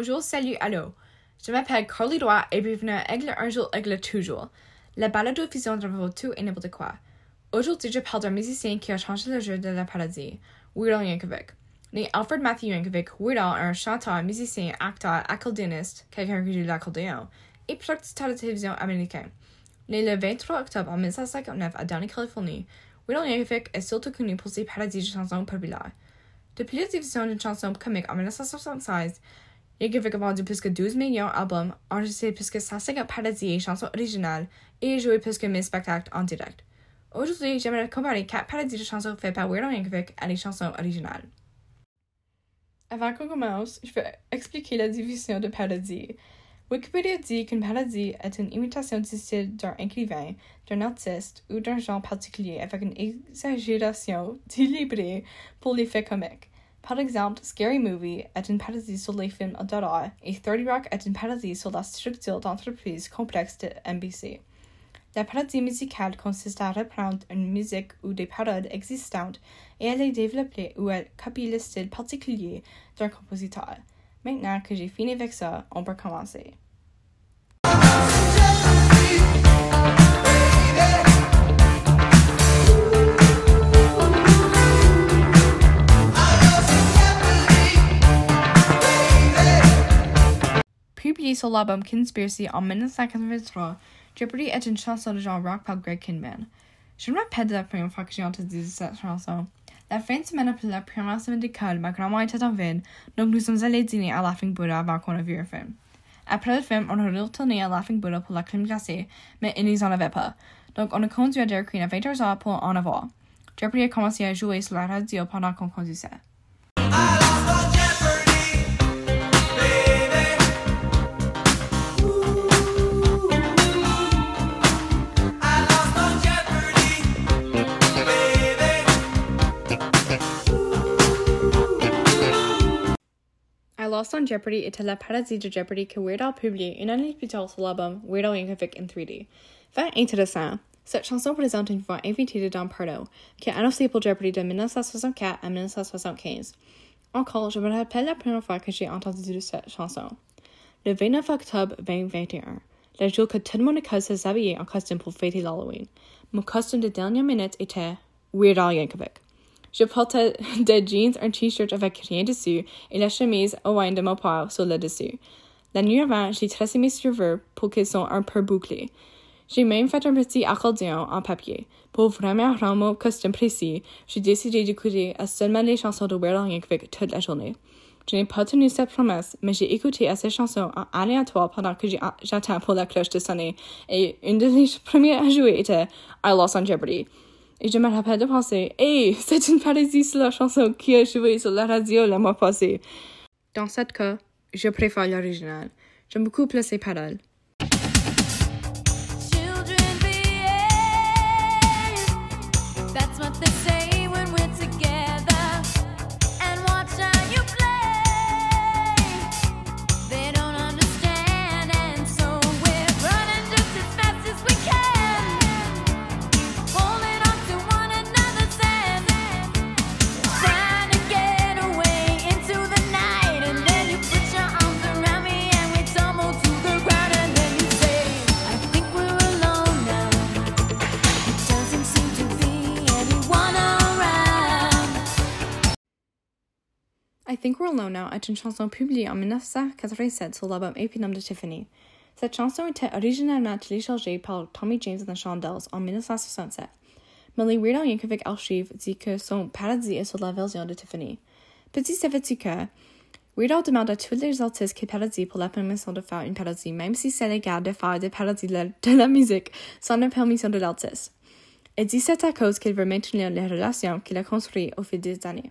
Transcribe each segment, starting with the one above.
bonjour, salut, allô. Je m'appelle Carly Droit et bienvenue à Aigle un jour, Aigle toujours. La balade diffusion de tout et n'importe quoi. Aujourd'hui, je parle d'un musicien qui a changé le jeu de la paradis, Weird Al Yankovic. Né Alfred Matthew Yankovic, Weird Al est un chanteur, musicien, acteur, accordéoniste, quelqu'un qui joue l'accordéon, et producteur de télévision américain. Né le 23 octobre 1959 à Downey, Californie, Weird Al Yankovic est surtout connu pour ses parodies de chansons populaires. Depuis la diffusion d'une chanson comique en 1976, Yankovic a vendu plus que 12 millions d'albums, enregistré plus que 150 parodies et chansons originales et joué plus que 1000 spectacles en direct. Aujourd'hui, j'aimerais comparer 4 parodies de chansons faites par Weird Al Yankovic à les chansons originales. Avant qu'on commence, je vais expliquer la division de parodie. Wikipédia dit qu'une parodie est une imitation du style d'un écrivain, d'un artiste ou d'un genre particulier avec une exagération délibérée pour l'effet comique. Par exemple, Scary Movie est une parodie sur les films d'horreur et 30 Rock est une parodie sur la structure d'entreprise complexe de NBC. La parodie musicale consiste à reprendre une musique ou des paroles existantes et à les développer ou à copier le style particulier d'un compositeur. Maintenant que j'ai fini avec ça, on peut commencer. Sur l'album Conspiracy en 1983, Jeopardy est une chanson de genre rock par Greg Kinman. Je me rappelle de la première fois que j'ai entendu cette chanson. La fin de semaine après la première semaine d'école, ma grand-mère était en ville, donc nous sommes allés dîner à Laughing Buddha avant qu'on ait vu un film. Après le film, on a retourné à Laughing Buddha pour la crème glacée, mais ils n'y en avaient pas. Donc on a conduit à Dairy Queen à 20h pour en avoir. Jeopardy a commencé à jouer sur la radio pendant qu'on conduisait. Lost on Jeopardy était la parodie de Jeopardy que Weird Al publié une année plus tard sur l'album Weird Al Yankovic in 3D. Fait intéressant, cette chanson présente une voix invitée de Don Pardo, qui a annoncé pour Jeopardy de 1964 à 1975. Encore, je me rappelle la première fois que j'ai entendu cette chanson. Le 29 octobre 2021, le jour que tout le monde a se s'habiller en costume pour fêter l'Halloween. Mon costume de dernière minute était Weird Al Yankovic. Je portais des jeans, un t-shirt avec rien dessus et la chemise au wine de mon père sur le dessus. La nuit avant, j'ai tressé mes cheveux pour qu'ils soient un peu bouclés. J'ai même fait un petit accordéon en papier. Pour vraiment rendre mon costume précis, j'ai décidé d'écouter seulement les chansons de Weird Yankovic toute la journée. Je n'ai pas tenu cette promesse, mais j'ai écouté à ces chansons en aléatoire pendant que j'attends pour la cloche de sonner, et une des premières à jouer était I Lost on Jeopardy. Et je me rappelle de penser, hey, c'est une parodie sur la chanson qui a joué sur la radio le mois passé. Dans ce cas, je préfère l'original. J'aime beaucoup plus les paroles. Think We're Alone Now est une chanson publiée en 1987 sur l'album éponyme de Tiffany. Cette chanson était originalement téléchargée par Tommy James and the Shondells en 1967, mais les Weird Al Yankovic archives dit que son parodie est sur la version de Tiffany. Petit savais-tu que Weird Al demande à tous les artistes qui parodient pour la permission de faire une parodie, même si c'est légal de faire des parodies de la, de la musique sans la permission de l'artiste. Et dit c'est à cause qu'il veut maintenir les relations qu'il a construites au fil des années.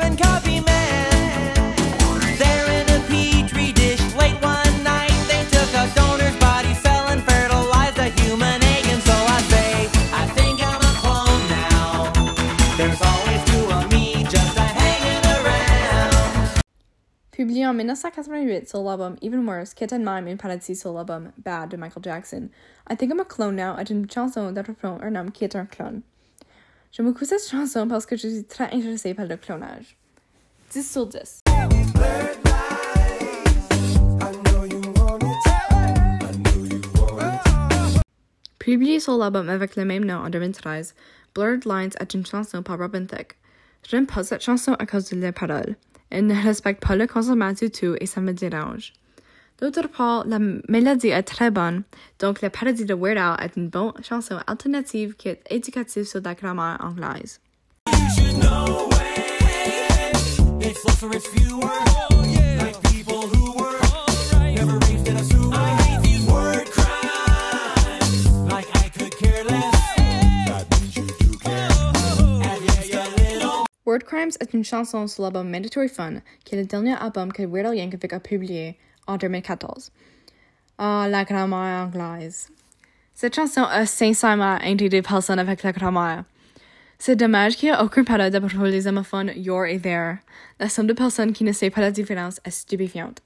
1988 sur l'album Even Worse, Kid and Mime Bad de Michael Jackson. I Think I'm a Clone Now est une chanson d'attrape un homme qui est un clone. J'aime beaucoup cette chanson parce que je suis très intéressée par le clonage. 10 sur 10. Publié sur l'album avec le même nom en 2013, Blurred Lines est une chanson par Robin Thicke. Je n'aime pas cette chanson à cause de les paroles. Elle ne respecte pas le consommation du tout et ça me dérange. D'autre part, la mélodie est très bonne, donc la parodie de Weird Al est une bonne chanson alternative qui est éducative sur la grammaire anglaise. Word Crimes est une chanson sur l'album Mandatory Fun, qui est le dernier album que Weird Al Yankovic a publié en 2014. Ah, la grammaire anglaise. Cette chanson est sincèrement indiquée des personnes avec la grammaire. C'est dommage qu'il n'y ait aucune parole à propos des homophones your et their. La somme de personnes qui ne sait pas la différence est stupéfiante.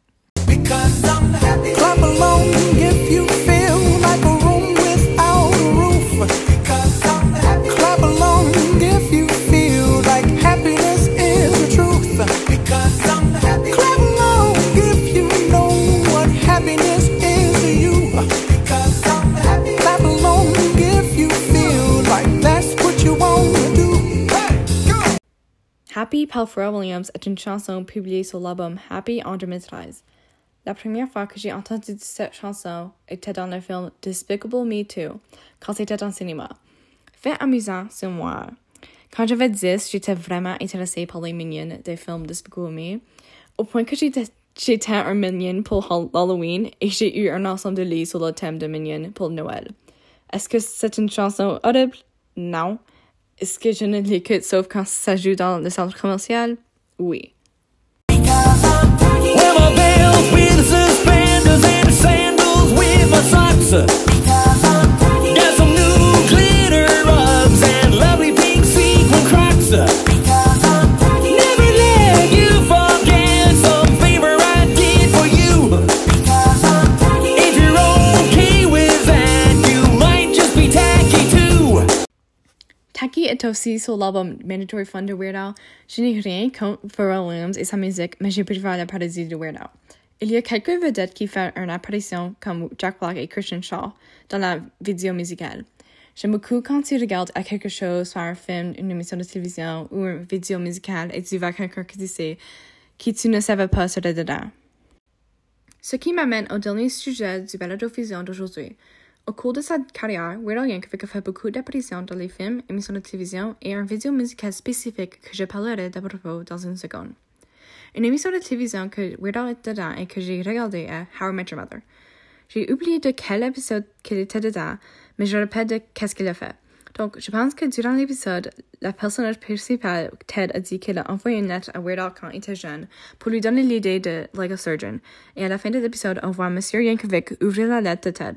Because I'm happy. Clap along if you feel Happy Pharrell Williams est une chanson publiée sur l'album Happy en 2013. La première fois que j'ai entendu cette chanson était dans le film Despicable Me 2, quand c'était en cinéma. Fait amusant, c'est moi. Quand j'avais 10, j'étais vraiment intéressée par les minions des films Despicable Me, au point que j'étais un minion pour Hall- Halloween et j'ai eu un ensemble de livres sur le thème de minion pour Noël. Est-ce que c'est une chanson audible? Non. Est-ce que je ne l'écoute sauf quand ça joue dans le centre commercial? Oui. Est aussi sur l'album Mandatory Fun de Weird. Je n'ai rien contre Pharrell Williams et sa musique, mais j'ai préféré la parodie de Weird. Il y a quelques vedettes qui font une apparition comme Jack Black et Christian Shaw dans la vidéo musicale. J'aime beaucoup quand tu regardes à quelque chose, soit un film, une émission de télévision ou une vidéo musicale et tu vois quelqu'un que tu sais qui tu ne savais pas serait dedans. Ce qui m'amène au dernier sujet du balado-fusion d'aujourd'hui. Au cours de sa carrière, Weird Al Yankovic a fait beaucoup d'apparitions dans les films, émissions de télévision et un vidéo musical spécifique que je parlerai d'à propos dans une seconde. Une émission de télévision que Weird Al est dedans et que j'ai regardé est How I Met Your Mother. J'ai oublié de quel épisode qu'il était dedans, mais je répète de qu'est-ce qu'il a fait. Donc, je pense que durant l'épisode, la personnage principale, Ted, a dit qu'il a envoyé une lettre à Weird Al quand il était jeune pour lui donner l'idée de Lego Surgeon. Et à la fin de l'épisode, on voit Monsieur Yankovic ouvrir la lettre de Ted.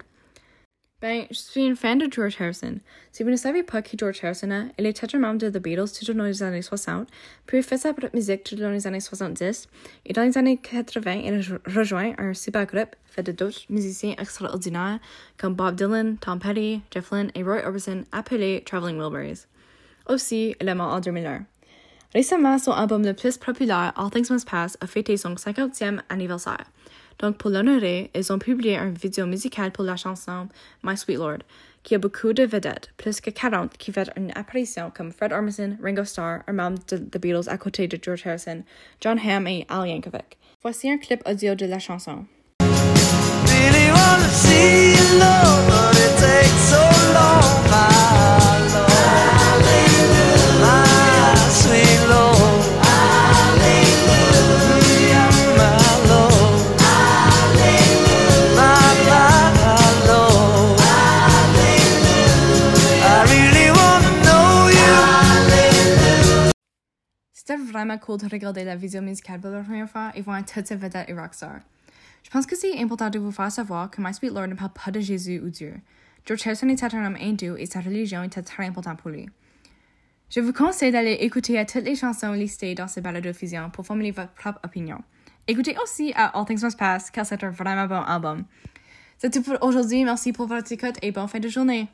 Ben, je suis une fan de George Harrison. Si vous ne savez pas qui George Harrison est, il était un membre de The Beatles toujours dans les années 60, puis il fait sa propre musique tout dans les années 70, et dans les années 80, il rejoint un super groupe fait de d'autres musiciens extraordinaires comme Bob Dylan, Tom Petty, Jeff Lynne et Roy Orbison, appelés Traveling Wilburys. Aussi, il est mort en 2001. Récemment, son album le plus populaire, All Things Must Pass, a fêté son 50e anniversaire. Donc, pour l'honorer, ils ont publié une vidéo musicale pour la chanson My Sweet Lord, qui a beaucoup de vedettes, plus que 40 qui font une apparition comme Fred Armisen, Ringo Starr, un de The Beatles à côté de George Harrison, John Hamm et Al Yankovic. Voici un clip audio de la chanson. C'était vraiment cool de regarder la vidéo musicale pour la première fois et voir toutes ces vedettes et rockstars. Je pense que c'est important de vous faire savoir que My Sweet Lord ne parle pas de Jésus ou Dieu. George Harrison était un homme hindou et sa religion était très importante pour lui. Je vous conseille d'aller écouter toutes les chansons listées dans ce balado fusion pour formuler votre propre opinion. Écoutez aussi à All Things Must Pass car c'est un vraiment bon album. C'est tout pour aujourd'hui. Merci pour votre écoute et bonne fin de journée.